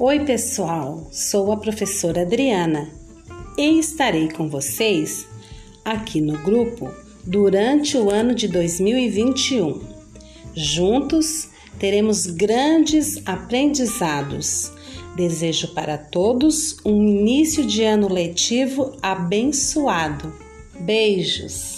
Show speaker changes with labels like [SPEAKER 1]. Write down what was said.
[SPEAKER 1] Oi, pessoal, sou a professora Adriana e estarei com vocês aqui no grupo durante o ano de 2021. Juntos teremos grandes aprendizados. Desejo para todos um início de ano letivo abençoado. Beijos!